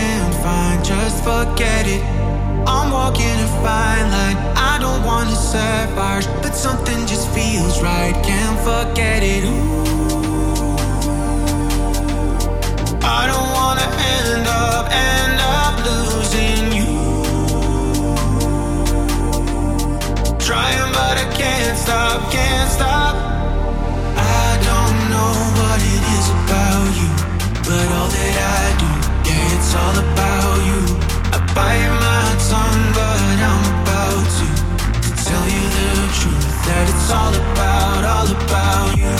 Can't find, just forget it. I'm walking a fine line, I don't wanna set fires, but something just feels right, can't forget it. Ooh. I don't wanna end up, end up losing you. Trying, but I can't stop, can't stop. I don't know what it is about you, but all that I do, it's all about you. I bite my tongue, but I'm about to, tell you the truth that it's all about, all about you.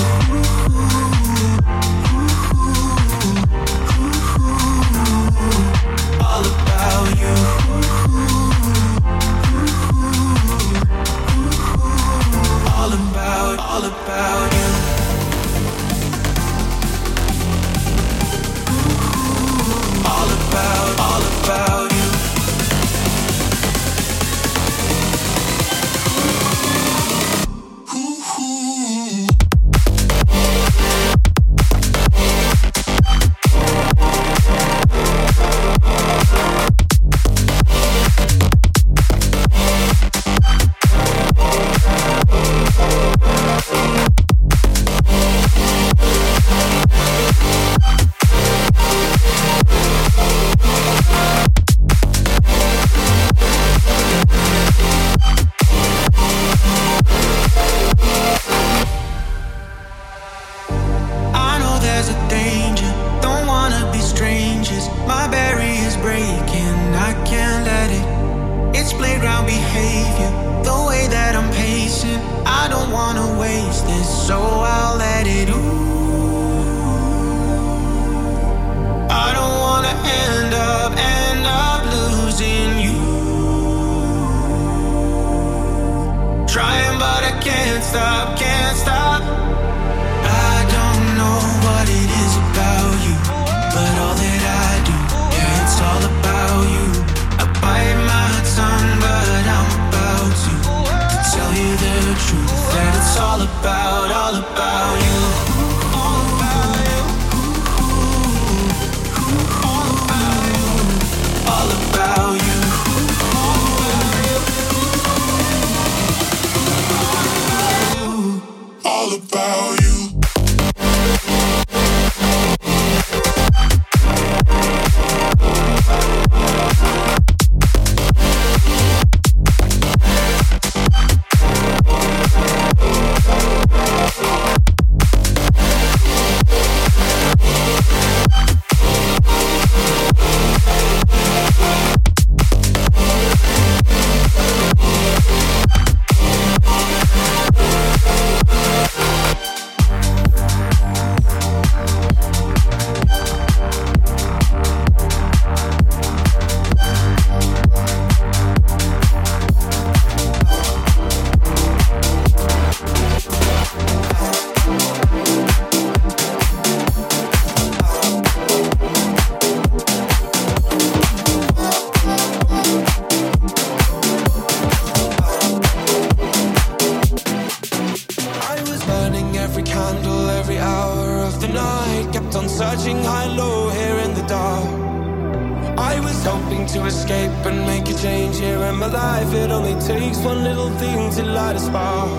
all about you. All about, all about you. Candle every hour of the night. Kept on searching high and low here in the dark. I was hoping to escape and make a change here in my life. It only takes one little thing to light a spark.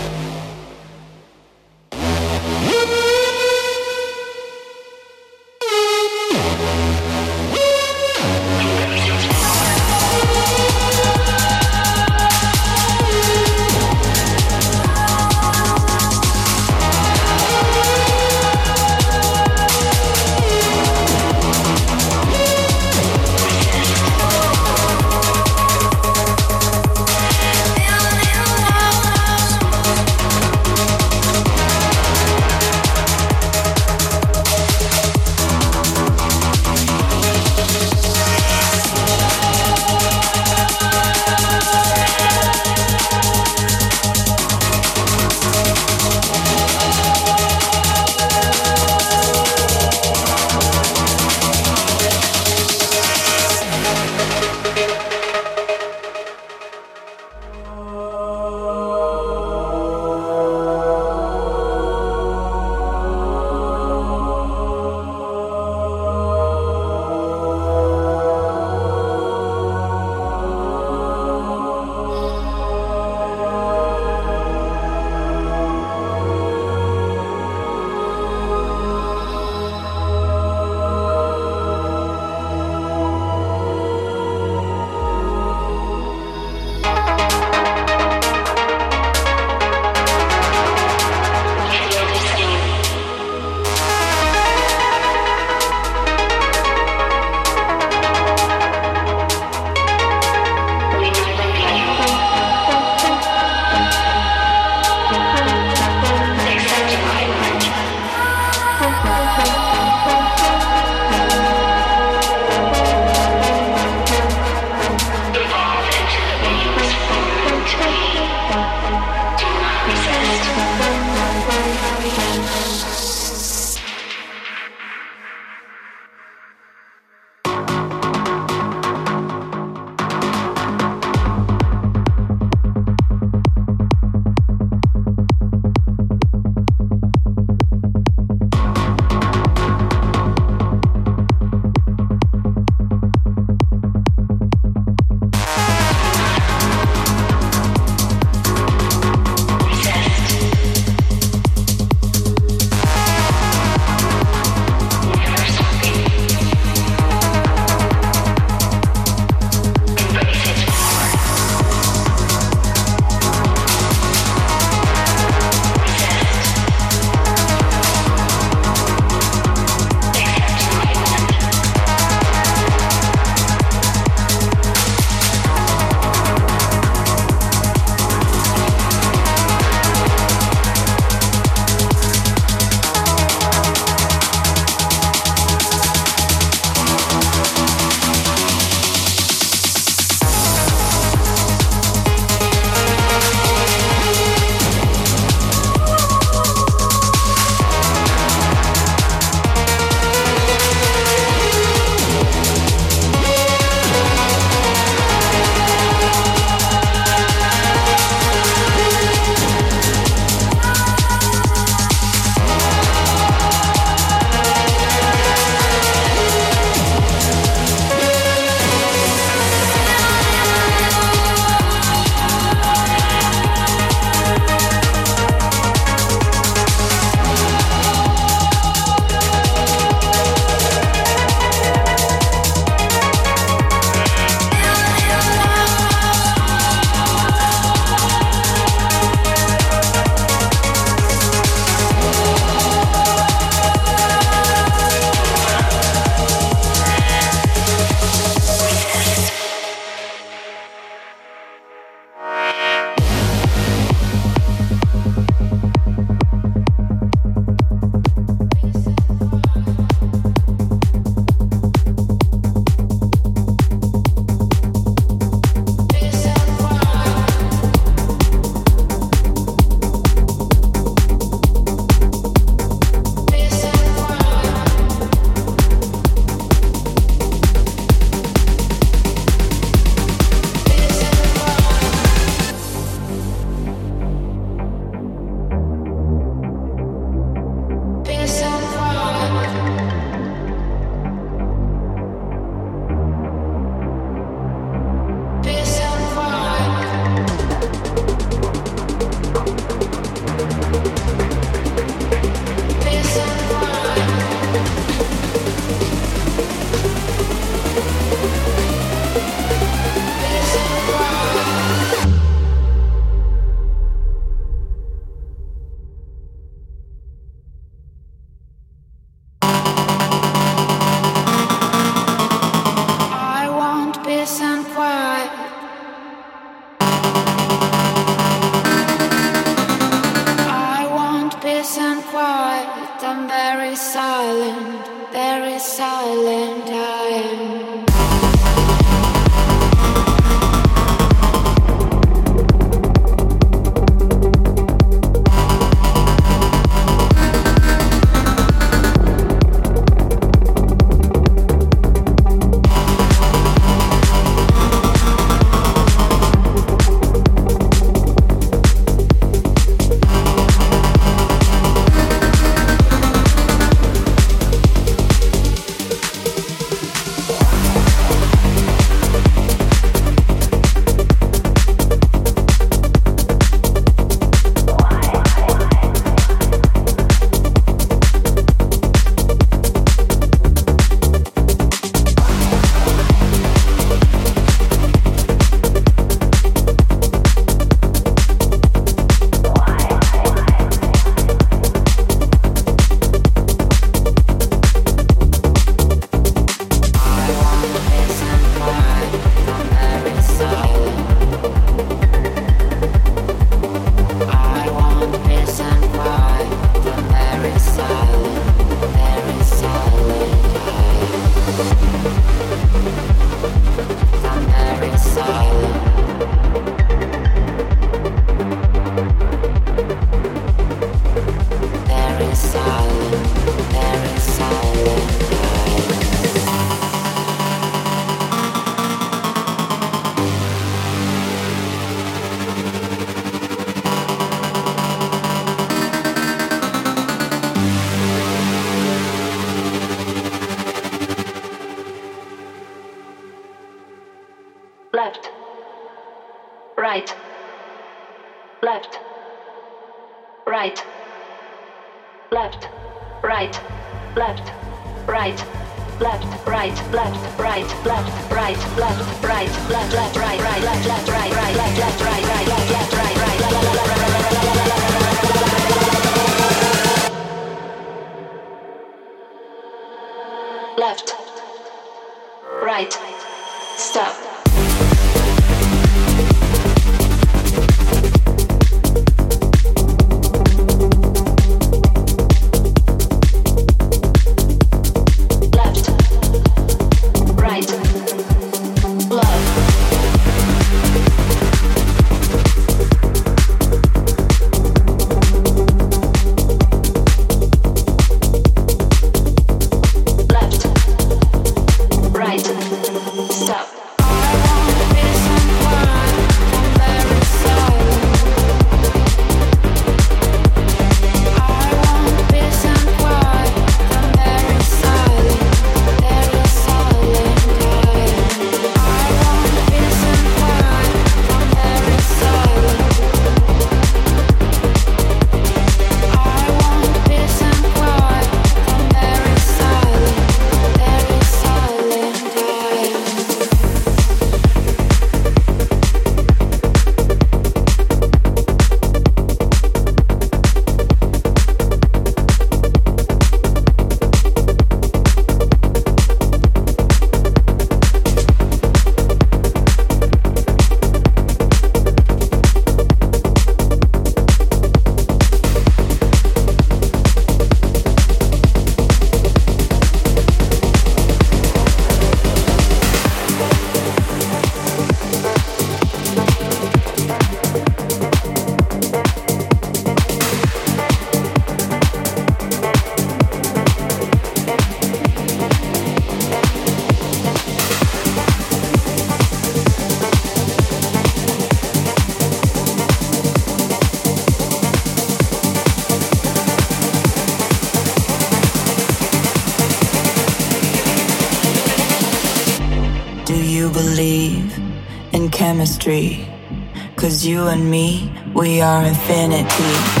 Cause you and me, we are infinity.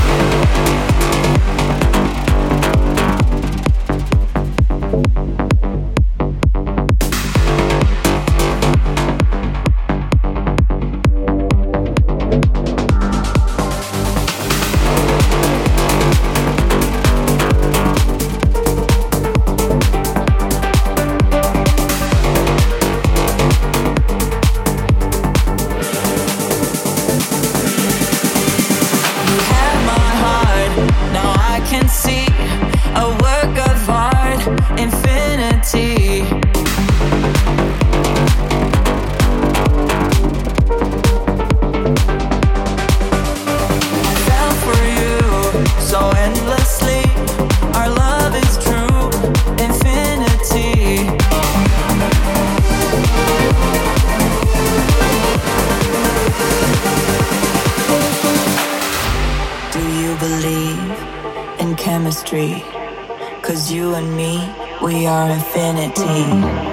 Infinity.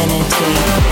infinity.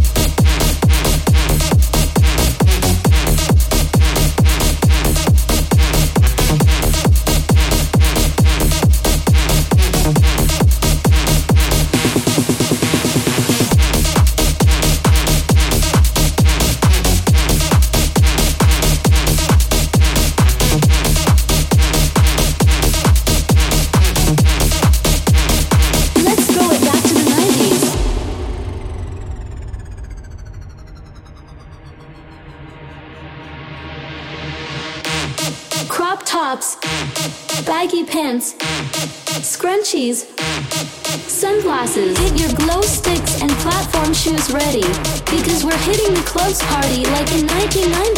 party like in 1990.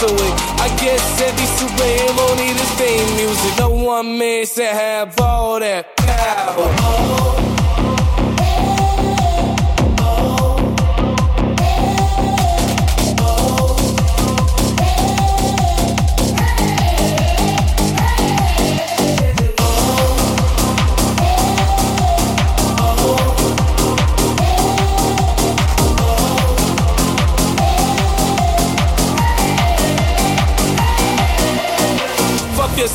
to it. I guess every superhero need his theme music. No one man should have all that power. Oh.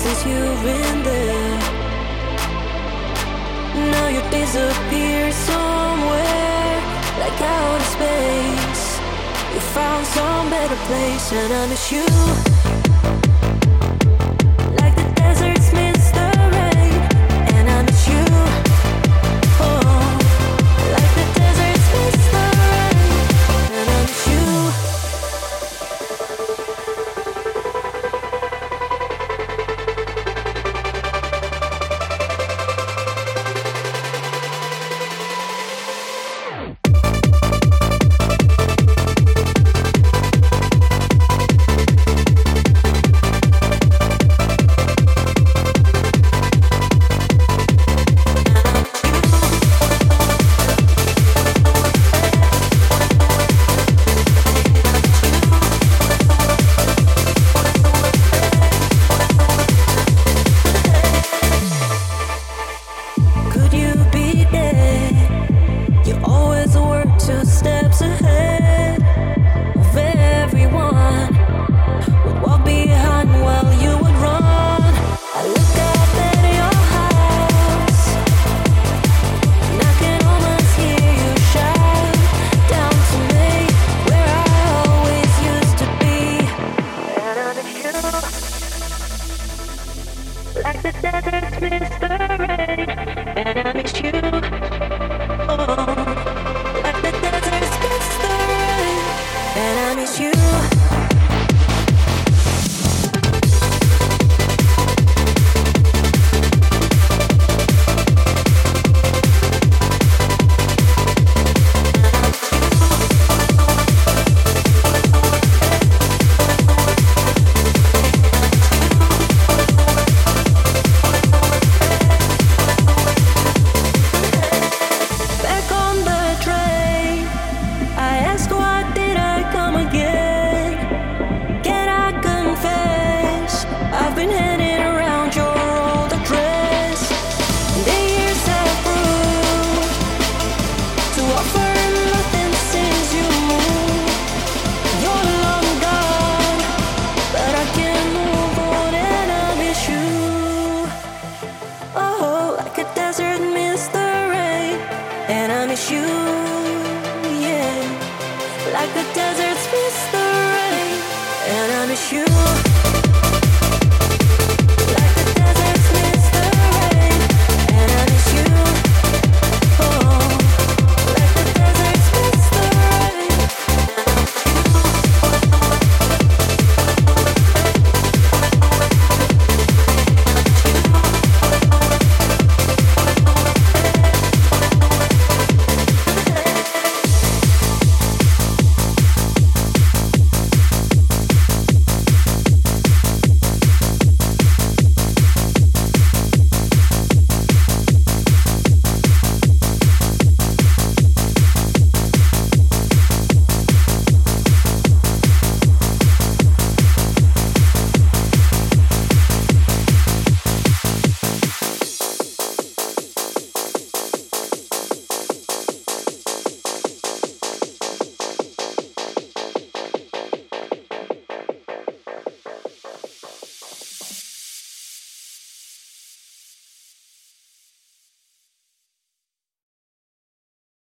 since you've been there. Now you disappear somewhere like out outer space. You found some better place, and I miss you.